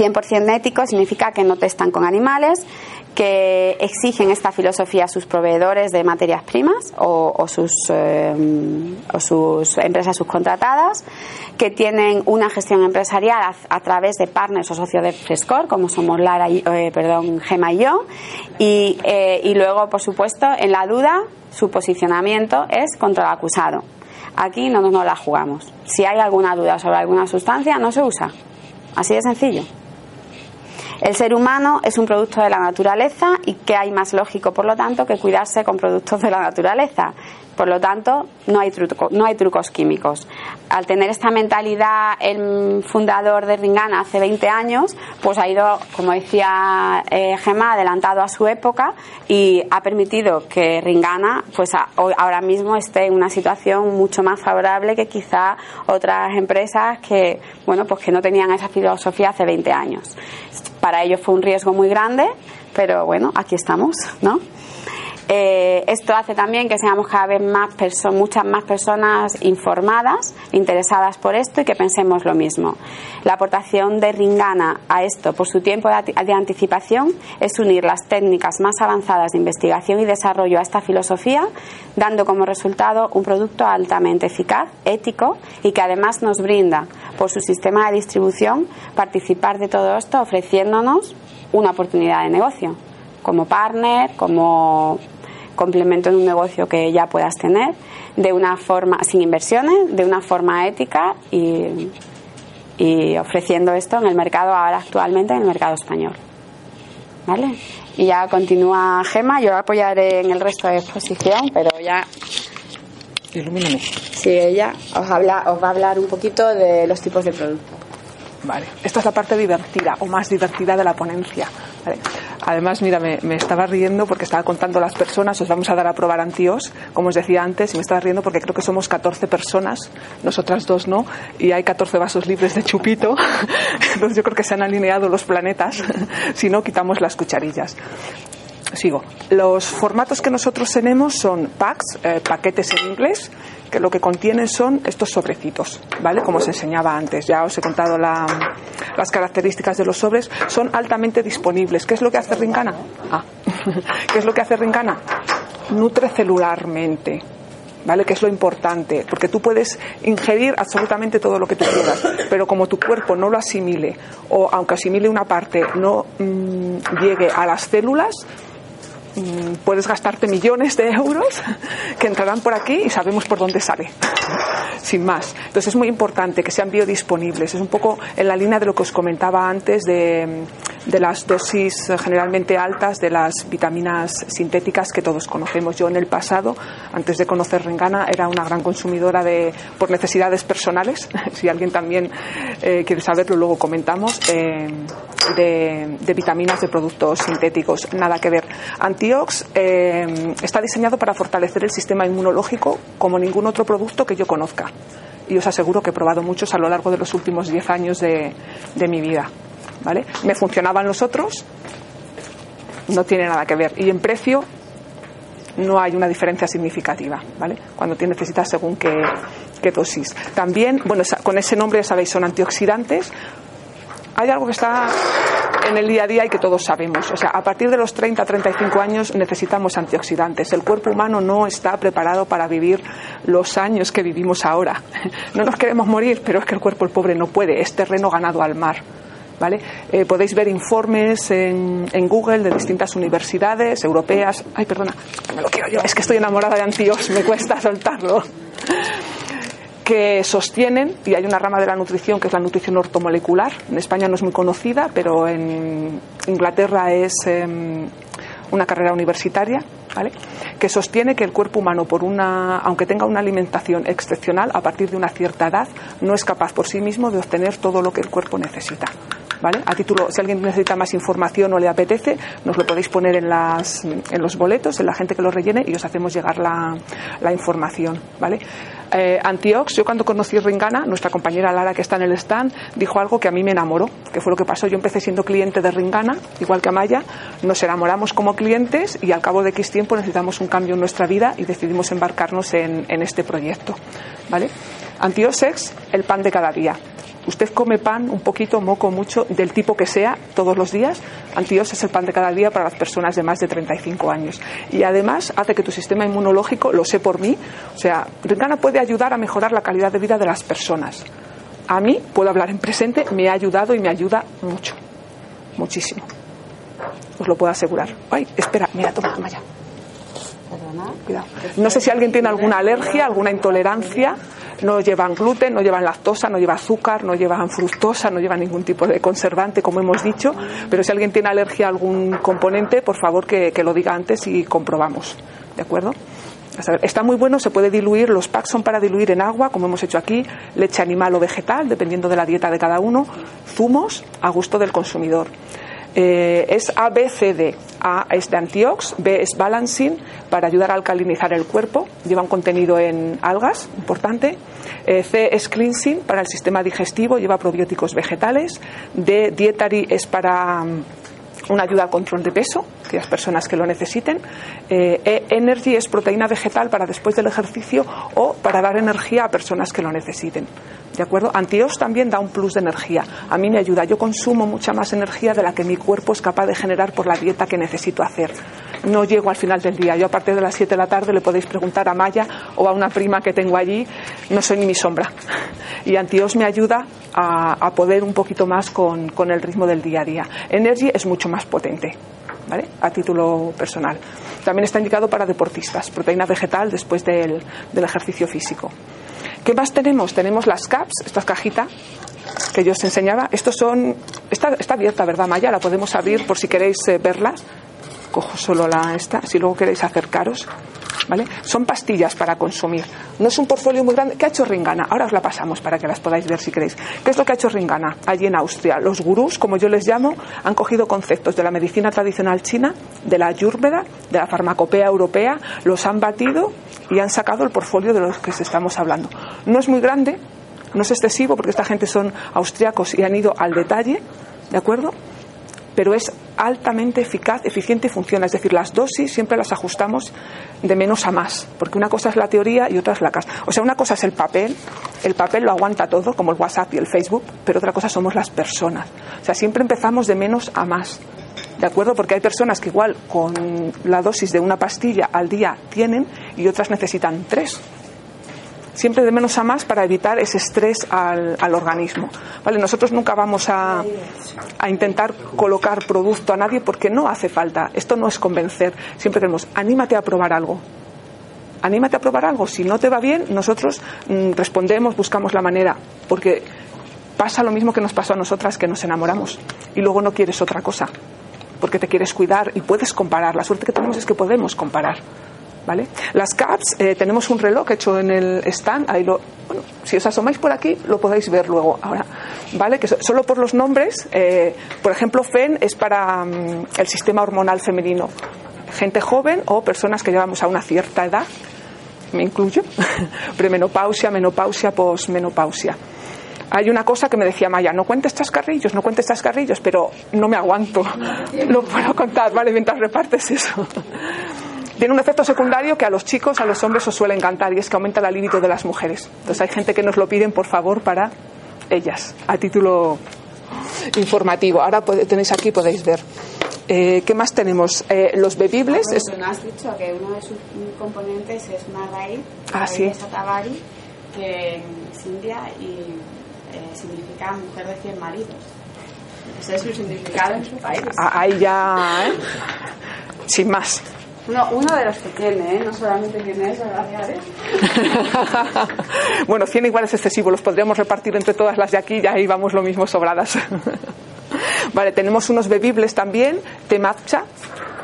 100% ético significa que no testan con animales, que exigen esta filosofía a sus proveedores de materias primas o, sus, eh, o sus empresas subcontratadas, que tienen una gestión empresarial a, través de partners o socios de Frescor, como somos Lara y, eh, perdón, Gema y yo, y, eh, y luego, por supuesto, en la duda, su posicionamiento es contra el acusado. Aquí no nos la jugamos. Si hay alguna duda sobre alguna sustancia, no se usa. Así de sencillo. El ser humano es un producto de la naturaleza y que hay más lógico, por lo tanto, que cuidarse con productos de la naturaleza. Por lo tanto, no hay, no hay trucos químicos. Al tener esta mentalidad el fundador de Ringana hace 20 años, pues ha ido, como decía eh, Gemma, adelantado a su época y ha permitido que Ringana, pues ahora mismo esté en una situación mucho más favorable que quizá otras empresas que, bueno, pues que no tenían esa filosofía hace 20 años. Para ellos fue un riesgo muy grande, pero bueno, aquí estamos, ¿no? Eh, esto hace también que seamos cada vez más muchas más personas informadas, interesadas por esto y que pensemos lo mismo. La aportación de Ringana a esto por su tiempo de anticipación es unir las técnicas más avanzadas de investigación y desarrollo a esta filosofía, dando como resultado un producto altamente eficaz, ético y que además nos brinda, por su sistema de distribución, participar de todo esto ofreciéndonos una oportunidad de negocio como partner, como complemento en un negocio que ya puedas tener de una forma sin inversiones, de una forma ética y, y ofreciendo esto en el mercado ahora actualmente en el mercado español. ¿Vale? Y ya continúa Gema, yo apoyaré en el resto de exposición, pero ya Ilumíname. Sí, ella os, habla, os va a hablar un poquito de los tipos de productos. Vale, esta es la parte divertida o más divertida de la ponencia. Además, mira, me, estaba riendo porque estaba contando las personas, os vamos a dar a probar antios, como os decía antes, y me estaba riendo porque creo que somos 14 personas, nosotras dos no, y hay 14 vasos libres de chupito, [LAUGHS] entonces yo creo que se han alineado los planetas, [LAUGHS] si no quitamos las cucharillas. Sigo. Los formatos que nosotros tenemos son packs, eh, paquetes en inglés, que lo que contienen son estos sobrecitos, ¿vale? Como os enseñaba antes, ya os he contado las características de los sobres, son altamente disponibles. ¿Qué es lo que hace Rincana? Ah. [LAUGHS] ¿Qué es lo que hace Rincana? Nutre celularmente. ¿Vale? Que es lo importante, porque tú puedes ingerir absolutamente todo lo que tú quieras, pero como tu cuerpo no lo asimile, o aunque asimile una parte, no mm, llegue a las células, puedes gastarte millones de euros que entrarán por aquí y sabemos por dónde sale, sin más. Entonces es muy importante que sean biodisponibles. Es un poco en la línea de lo que os comentaba antes de, de las dosis generalmente altas de las vitaminas sintéticas que todos conocemos. Yo en el pasado, antes de conocer Rengana, era una gran consumidora de, por necesidades personales. [LAUGHS] si alguien también eh, quiere saberlo, luego comentamos. Eh, de, de, vitaminas de productos sintéticos. Nada que ver. Antiox eh, está diseñado para fortalecer el sistema inmunológico como ningún otro producto que yo conozca. Y os aseguro que he probado muchos a lo largo de los últimos 10 años de, mi vida. ¿Vale? Me funcionaban los otros, no tiene nada que ver. Y en precio no hay una diferencia significativa, ¿vale? Cuando te necesitas según qué, qué dosis. También, bueno, con ese nombre ya sabéis, son antioxidantes, hay algo que está en el día a día y que todos sabemos. O sea, a partir de los 30, 35 años necesitamos antioxidantes. El cuerpo humano no está preparado para vivir los años que vivimos ahora. [LAUGHS] No nos queremos morir, pero es que el cuerpo el pobre no puede. Es terreno ganado al mar. ¿Vale? Eh, podéis ver informes en, en, Google de distintas universidades europeas. Ay, perdona, me lo quiero yo. Es que estoy enamorada de Antios, me cuesta soltarlo que sostienen, y hay una rama de la nutrición que es la nutrición ortomolecular, en España no es muy conocida, pero en Inglaterra es em, una carrera universitaria, ¿vale? que sostiene que el cuerpo humano, por una, aunque tenga una alimentación excepcional, a partir de una cierta edad, no es capaz por sí mismo de obtener todo lo que el cuerpo necesita. ¿Vale? A título, si alguien necesita más información o le apetece, nos lo podéis poner en, las, en los boletos, en la gente que lo rellene y os hacemos llegar la, la información. ¿vale? Eh, Antiox, yo cuando conocí Ringana, nuestra compañera Lara que está en el stand, dijo algo que a mí me enamoró, que fue lo que pasó. Yo empecé siendo cliente de Ringana, igual que Amaya, nos enamoramos como clientes y al cabo de X tiempo necesitamos un cambio en nuestra vida y decidimos embarcarnos en, este proyecto. ¿vale? Antiosex, el pan de cada día. Usted come pan un poquito, moco, mucho, del tipo que sea, todos los días. Antios es el pan de cada día para las personas de más de 35 años. Y además hace que tu sistema inmunológico, lo sé por mí, o sea, Rincana puede ayudar a mejorar la calidad de vida de las personas. A mí, puedo hablar en presente, me ha ayudado y me ayuda mucho. Muchísimo. Os lo puedo asegurar. Ay, espera, mira, toma, toma ya. Cuidado. No sé si alguien tiene alguna alergia, alguna intolerancia no llevan gluten, no llevan lactosa, no llevan azúcar, no llevan fructosa, no llevan ningún tipo de conservante, como hemos dicho. Pero si alguien tiene alergia a algún componente, por favor que, lo diga antes y comprobamos. ¿De acuerdo? Está muy bueno, se puede diluir, los packs son para diluir en agua, como hemos hecho aquí, leche animal o vegetal, dependiendo de la dieta de cada uno, zumos a gusto del consumidor. Eh, es ABCD. A es de antiox, B es balancing para ayudar a alcalinizar el cuerpo, lleva un contenido en algas, importante. Eh, C es cleansing para el sistema digestivo, lleva probióticos vegetales. D dietary es para mm, una ayuda al control de peso, aquellas personas que lo necesiten. Eh, e Energy es proteína vegetal para después del ejercicio o para dar energía a personas que lo necesiten. ¿De acuerdo? Antios también da un plus de energía. A mí me ayuda. Yo consumo mucha más energía de la que mi cuerpo es capaz de generar por la dieta que necesito hacer. No llego al final del día. Yo a partir de las 7 de la tarde le podéis preguntar a Maya o a una prima que tengo allí. No soy ni mi sombra. Y Antios me ayuda a, poder un poquito más con, el ritmo del día a día. Energy es mucho más potente. ¿Vale? a título personal. También está indicado para deportistas, proteína vegetal después del ejercicio físico. ¿Qué más tenemos? Tenemos las caps, esta cajita que yo os enseñaba. Estos son. Está, está abierta, ¿verdad, Maya? La podemos abrir por si queréis eh, verlas. Cojo solo la esta, si luego queréis acercaros. ¿Vale? Son pastillas para consumir. No es un portfolio muy grande. ¿Qué ha hecho Ringana? Ahora os la pasamos para que las podáis ver si queréis. ¿Qué es lo que ha hecho Ringana allí en Austria? Los gurús, como yo les llamo, han cogido conceptos de la medicina tradicional china, de la ayurveda, de la farmacopea europea, los han batido y han sacado el portfolio de los que estamos hablando. No es muy grande, no es excesivo porque esta gente son austriacos y han ido al detalle, ¿de acuerdo? Pero es altamente eficaz, eficiente y funciona. Es decir, las dosis siempre las ajustamos de menos a más, porque una cosa es la teoría y otra es la casa. O sea, una cosa es el papel, el papel lo aguanta todo, como el WhatsApp y el Facebook, pero otra cosa somos las personas. O sea, siempre empezamos de menos a más. ¿De acuerdo? Porque hay personas que igual con la dosis de una pastilla al día tienen y otras necesitan tres. Siempre de menos a más para evitar ese estrés al, organismo. ¿Vale? Nosotros nunca vamos a, a, intentar colocar producto a nadie porque no hace falta. Esto no es convencer. Siempre queremos, anímate a probar algo. Anímate a probar algo. Si no te va bien, nosotros mm, respondemos, buscamos la manera. Porque pasa lo mismo que nos pasó a nosotras, que nos enamoramos y luego no quieres otra cosa porque te quieres cuidar y puedes comparar. La suerte que tenemos es que podemos comparar. Las CAPS, eh, tenemos un reloj hecho en el stand, lo, si os asomáis por aquí lo podéis ver luego ahora, ¿vale? Que solo por los nombres, eh, por ejemplo, FEN es para mm, el sistema hormonal femenino, gente joven o personas que llevamos a una cierta edad, me incluyo, [LAUGHS] premenopausia, menopausia, posmenopausia hay una cosa que me decía Maya, no cuentes chascarrillos, no cuentes chascarrillos, pero no me aguanto, [LAUGHS] no puedo contar, ¿vale? Mientras repartes eso. [LAUGHS] Tiene un efecto secundario que a los chicos, a los hombres os suele encantar y es que aumenta la libido de las mujeres. Entonces hay gente que nos lo piden, por favor, para ellas, a título informativo. Ahora tenéis aquí, podéis ver. Eh, ¿Qué más tenemos? Eh, los bebibles. Ah, es... has dicho que uno de sus componentes es raíz, ah, sí. que es india y eh, significa mujer de cien maridos. Ese es su significado en su país. Ah, ahí ya, ¿eh? Sin más. No, uno de los que tiene, ¿eh? no solamente tiene eso, gracias. [LAUGHS] bueno, 100 igual es excesivo, los podríamos repartir entre todas las de aquí, ya ahí vamos lo mismo sobradas. [LAUGHS] vale, tenemos unos bebibles también, matcha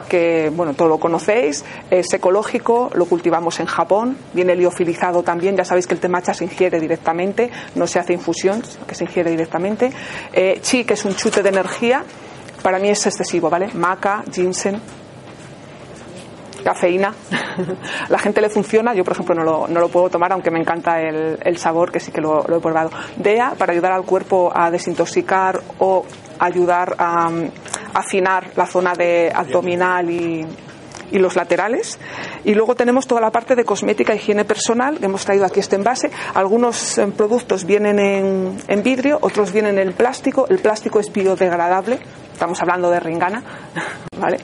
que bueno, todo lo conocéis, es ecológico, lo cultivamos en Japón, viene liofilizado también, ya sabéis que el temacha se ingiere directamente, no se hace infusión, que se ingiere directamente. Eh, chi, que es un chute de energía, para mí es excesivo, ¿vale? Maca, ginseng, cafeína. [LAUGHS] la gente le funciona, yo por ejemplo no lo, no lo puedo tomar, aunque me encanta el, sabor, que sí que lo, he probado. DEA para ayudar al cuerpo a desintoxicar o ayudar a, afinar la zona de abdominal y, y los laterales. Y luego tenemos toda la parte de cosmética e higiene personal, que hemos traído aquí este envase. Algunos eh, productos vienen en, en, vidrio, otros vienen en plástico. El plástico es biodegradable, estamos hablando de ringana. [LAUGHS] ¿vale?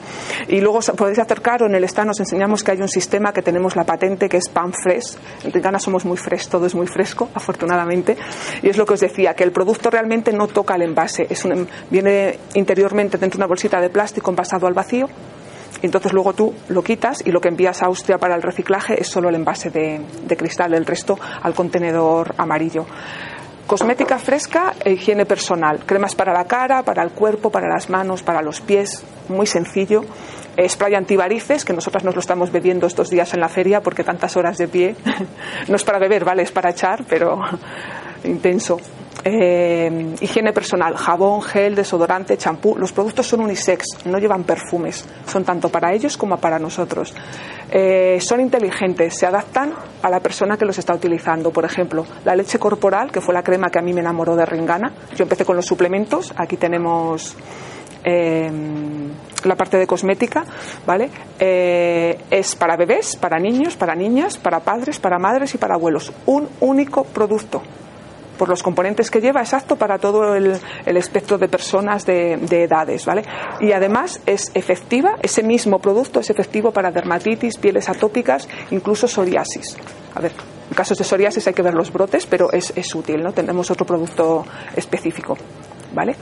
Y luego podéis acercar o en el stand nos enseñamos que hay un sistema que tenemos la patente que es Pan Fresh. En ringana somos muy fresh, todo es muy fresco, afortunadamente. Y es lo que os decía, que el producto realmente no toca el envase. Es un, viene interiormente dentro de una bolsita de plástico envasado al vacío entonces luego tú lo quitas y lo que envías a Austria para el reciclaje es solo el envase de, cristal, el resto al contenedor amarillo. Cosmética fresca e higiene personal. Cremas para la cara, para el cuerpo, para las manos, para los pies. Muy sencillo. Spray antivarices, que nosotras nos lo estamos bebiendo estos días en la feria porque tantas horas de pie. [LAUGHS] no es para beber, ¿vale? Es para echar, pero [LAUGHS] intenso. Eh, higiene personal, jabón, gel, desodorante, champú. Los productos son unisex, no llevan perfumes. Son tanto para ellos como para nosotros. Eh, son inteligentes, se adaptan a la persona que los está utilizando. Por ejemplo, la leche corporal, que fue la crema que a mí me enamoró de Ringana. Yo empecé con los suplementos. Aquí tenemos. Eh, la parte de cosmética, ¿vale? Eh, es para bebés, para niños, para niñas, para padres, para madres y para abuelos. Un único producto por los componentes que lleva, exacto para todo el, espectro de personas de, edades, ¿vale? Y además es efectiva, ese mismo producto es efectivo para dermatitis, pieles atópicas, incluso psoriasis. A ver, en casos de psoriasis hay que ver los brotes, pero es, útil, ¿no? Tenemos otro producto específico, ¿vale?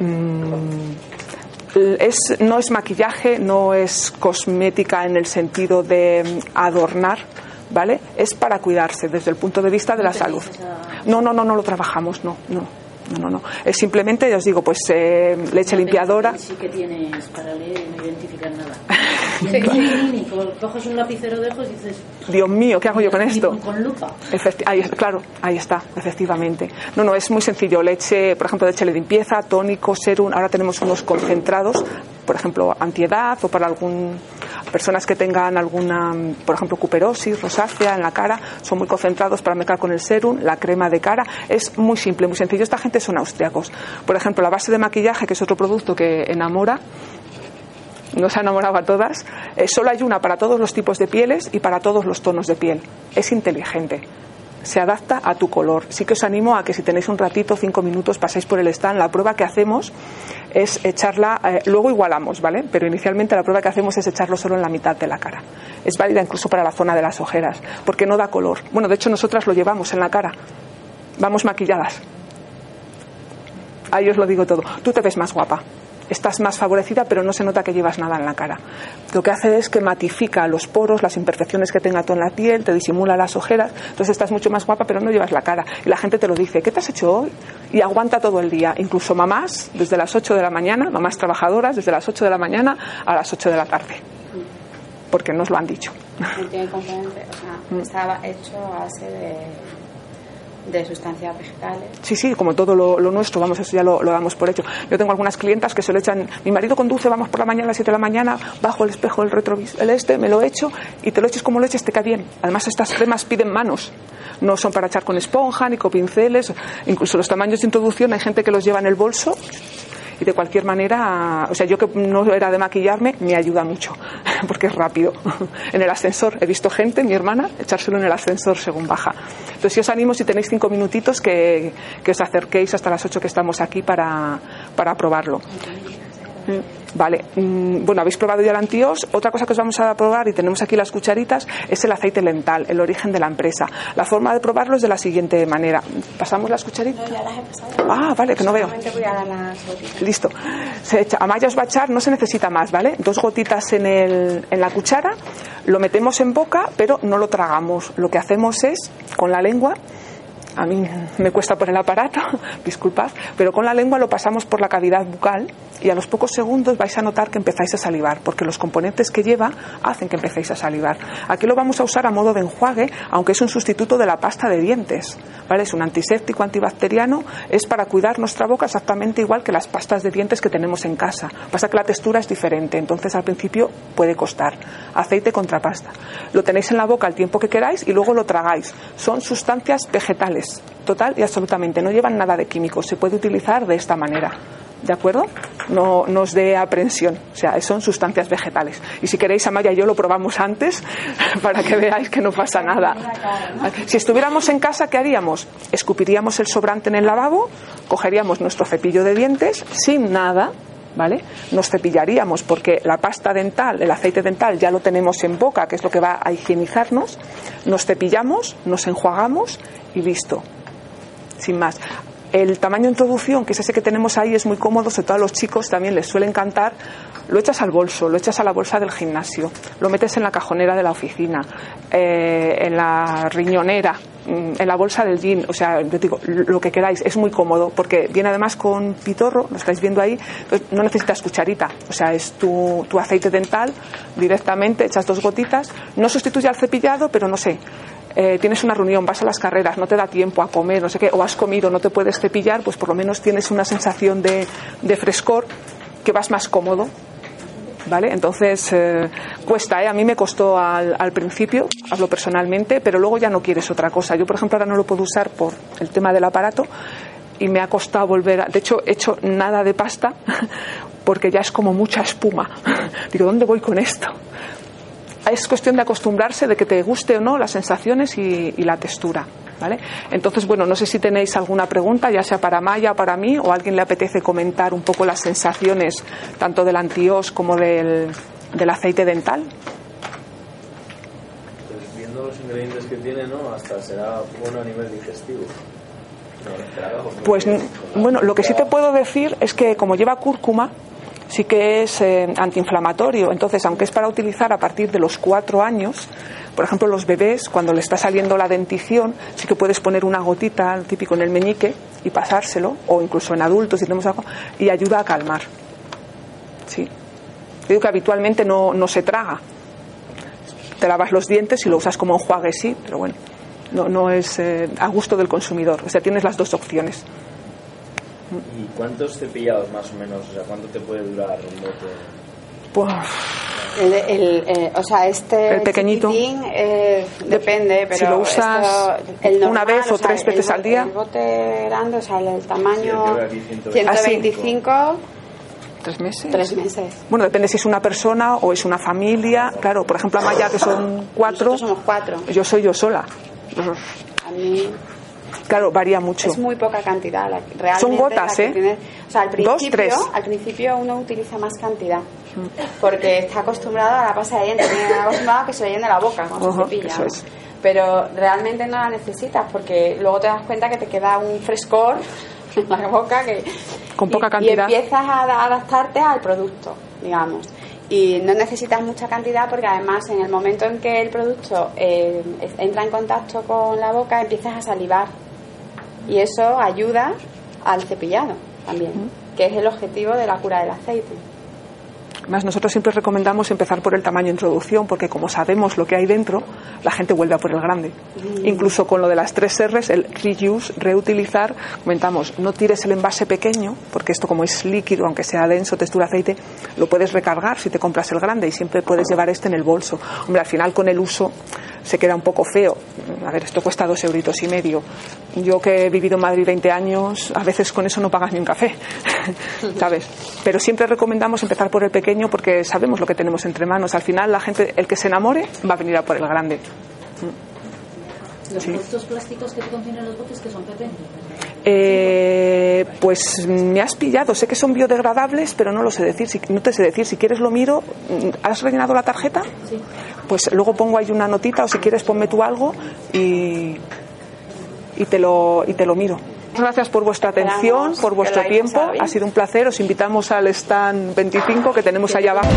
Mm, es, no es maquillaje, no es cosmética en el sentido de adornar, ¿vale? Es para cuidarse desde el punto de vista de la salud. No, no, no, no lo trabajamos, no, no. No, no, no. Es simplemente, ya os digo, pues eh, leche limpiadora. Sí que tienes para leer y no identificar nada. [LAUGHS] Coges un lapicero de ojos y dices. Dios mío, ¿qué hago yo con esto? Con lupa. ahí, claro, ahí está, efectivamente. No, no, es muy sencillo. Leche, por ejemplo, leche de limpieza, tónico, serum. Ahora tenemos unos concentrados, por ejemplo, antiedad o para algún personas que tengan alguna, por ejemplo, cuperosis, rosácea en la cara, son muy concentrados para mezclar con el serum, la crema de cara. Es muy simple, muy sencillo. Esta gente son austriacos. Por ejemplo, la base de maquillaje, que es otro producto que enamora, nos ha enamorado a todas, eh, solo hay una para todos los tipos de pieles y para todos los tonos de piel. Es inteligente se adapta a tu color. Sí que os animo a que si tenéis un ratito, cinco minutos, paséis por el stand. La prueba que hacemos es echarla, eh, luego igualamos, ¿vale? Pero inicialmente la prueba que hacemos es echarlo solo en la mitad de la cara. Es válida incluso para la zona de las ojeras, porque no da color. Bueno, de hecho nosotras lo llevamos en la cara. Vamos maquilladas. Ahí os lo digo todo. Tú te ves más guapa estás más favorecida, pero no se nota que llevas nada en la cara. Lo que hace es que matifica los poros, las imperfecciones que tenga tú en la piel, te disimula las ojeras, entonces estás mucho más guapa, pero no llevas la cara. Y la gente te lo dice, ¿qué te has hecho hoy? Y aguanta todo el día, incluso mamás, desde las 8 de la mañana, mamás trabajadoras, desde las 8 de la mañana a las 8 de la tarde. Porque nos lo han dicho. estaba hecho a base de de sustancias vegetales. Sí, sí, como todo lo, nuestro, vamos, eso ya lo, damos por hecho. Yo tengo algunas clientas que se lo echan, mi marido conduce, vamos por la mañana a las 7 de la mañana, bajo el espejo del retrovisor, el este, me lo echo y te lo eches como lo eches, te cae bien. Además, estas cremas piden manos, no son para echar con esponja ni con pinceles, incluso los tamaños de introducción, hay gente que los lleva en el bolso y de cualquier manera, o sea, yo que no era de maquillarme, me ayuda mucho, [LAUGHS] porque es rápido. [LAUGHS] En el ascensor he visto gente, mi hermana, echárselo en el ascensor según baja. Entonces, si os animo, si tenéis cinco minutitos, que, que os acerquéis hasta las ocho que estamos aquí para, para probarlo. Vale, mm, bueno, habéis probado ya el antios. Otra cosa que os vamos a probar, y tenemos aquí las cucharitas, es el aceite lental, el origen de la empresa. La forma de probarlo es de la siguiente manera. ¿Pasamos las cucharitas? No, ya las he pasado. Ah, vale, que no veo. Voy a dar las Listo. Se echa, Amaya os va a echar, no se necesita más, ¿vale? Dos gotitas en, el, en la cuchara, lo metemos en boca, pero no lo tragamos. Lo que hacemos es, con la lengua, a mí me cuesta por el aparato, [LAUGHS] disculpad, pero con la lengua lo pasamos por la cavidad bucal y a los pocos segundos vais a notar que empezáis a salivar, porque los componentes que lleva hacen que empecéis a salivar. Aquí lo vamos a usar a modo de enjuague, aunque es un sustituto de la pasta de dientes. ¿vale? Es un antiséptico antibacteriano, es para cuidar nuestra boca exactamente igual que las pastas de dientes que tenemos en casa. Pasa que la textura es diferente, entonces al principio puede costar. Aceite contra pasta. Lo tenéis en la boca el tiempo que queráis y luego lo tragáis. Son sustancias vegetales, total y absolutamente. No llevan nada de químicos. Se puede utilizar de esta manera. ¿De acuerdo? No nos dé aprensión. O sea, son sustancias vegetales. Y si queréis, Amaya y yo lo probamos antes [LAUGHS] para que veáis que no pasa nada. Si estuviéramos en casa, ¿qué haríamos? Escupiríamos el sobrante en el lavabo, cogeríamos nuestro cepillo de dientes sin nada, ¿vale? Nos cepillaríamos porque la pasta dental, el aceite dental ya lo tenemos en boca, que es lo que va a higienizarnos. Nos cepillamos, nos enjuagamos y listo. Sin más. El tamaño introducción, que es ese que tenemos ahí, es muy cómodo, sobre todo a los chicos también les suele encantar. Lo echas al bolso, lo echas a la bolsa del gimnasio, lo metes en la cajonera de la oficina, eh, en la riñonera, mm, en la bolsa del jean, o sea, yo digo, lo que queráis, es muy cómodo, porque viene además con pitorro, lo estáis viendo ahí, pues no necesitas cucharita, o sea, es tu, tu aceite dental directamente, echas dos gotitas, no sustituye al cepillado, pero no sé, eh, tienes una reunión, vas a las carreras, no te da tiempo a comer, no sé qué, o has comido, no te puedes cepillar, pues por lo menos tienes una sensación de, frescor que vas más cómodo. ¿Vale? Entonces eh, cuesta, ¿eh? a mí me costó al, al, principio, hablo personalmente, pero luego ya no quieres otra cosa. Yo, por ejemplo, ahora no lo puedo usar por el tema del aparato y me ha costado volver a. De hecho, he hecho nada de pasta [LAUGHS] porque ya es como mucha espuma. [LAUGHS] Digo, ¿dónde voy con esto? Es cuestión de acostumbrarse, de que te guste o no las sensaciones y, y la textura. ¿Vale? Entonces, bueno, no sé si tenéis alguna pregunta, ya sea para Maya o para mí, o a alguien le apetece comentar un poco las sensaciones tanto del antios como del, del aceite dental. Pues viendo los ingredientes que tiene, ¿no? Hasta será bueno a nivel digestivo. Pues bueno, lo que sí te puedo decir es que como lleva cúrcuma, sí que es eh, antiinflamatorio. Entonces, aunque es para utilizar a partir de los cuatro años, por ejemplo, los bebés, cuando le está saliendo la dentición, sí que puedes poner una gotita, típico en el meñique, y pasárselo, o incluso en adultos, si tenemos algo, y ayuda a calmar. Sí. Digo que habitualmente no, no se traga. Te lavas los dientes y lo usas como enjuague, sí, pero bueno no, no es eh, a gusto del consumidor. O sea, tienes las dos opciones. ¿Y cuántos cepillados más o menos? O sea, ¿cuánto te puede durar un bote? Pues, El, el, eh, o sea, este El pequeñito. eh, depende, pero Si lo usas esto, el una normal, vez o o sea, tres el veces al día. El bote grande, o sea, el, el Sí, tamaño 125. 125, ¿Tres meses? tres meses. Bueno, depende si es una persona o es una familia. Claro, por ejemplo, Amaya, que son cuatro, Nosotros somos cuatro. yo soy yo sola. A mí Claro, varía mucho. es muy poca cantidad. la- Realmente Son gotas, ¿eh? tiene- o sea, al Dos, principio, tres. al principio uno utiliza más cantidad. Porque está acostumbrado a la pasta de dientes, tiene acostumbrado a que se le llene la boca cuando Ajá, se cepilla. eso es. Pero realmente no la necesitas porque luego te das cuenta que te queda un frescor en la boca que Con poca y- cantidad. Y empiezas a adaptarte al producto, digamos. Y no necesitas mucha cantidad porque además en el momento en que el producto eh, entra en contacto con la boca empiezas a salivar y eso ayuda al cepillado también, que es el objetivo de la cura del aceite. Más nosotros siempre recomendamos empezar por el tamaño de introducción porque como sabemos lo que hay dentro, la gente vuelve a por el grande. Incluso con lo de las tres R's, el reuse, reutilizar, comentamos, no tires el envase pequeño porque esto como es líquido, aunque sea denso, textura aceite, lo puedes recargar si te compras el grande y siempre puedes llevar este en el bolso. Hombre, al final con el uso se queda un poco feo. A ver, esto cuesta dos euritos y medio. Yo que he vivido en Madrid 20 años, a veces con eso no pagas ni un café, [LAUGHS] ¿sabes? Pero siempre recomendamos empezar por el pequeño porque sabemos lo que tenemos entre manos. Al final la gente, el que se enamore, va a venir a por el grande. Los Sí. productos plásticos que contienen los botes que son Pepe. Eh, pues me has pillado, sé que son biodegradables, pero no lo sé decir. Si, no te sé decir, si quieres lo miro. ¿Has rellenado la tarjeta? Sí. Pues luego pongo ahí una notita o si quieres ponme tú algo y, y, te, lo, y te lo miro. Gracias por vuestra atención, por vuestro tiempo. Ha sido un placer. Os invitamos al stand 25 que tenemos allá abajo.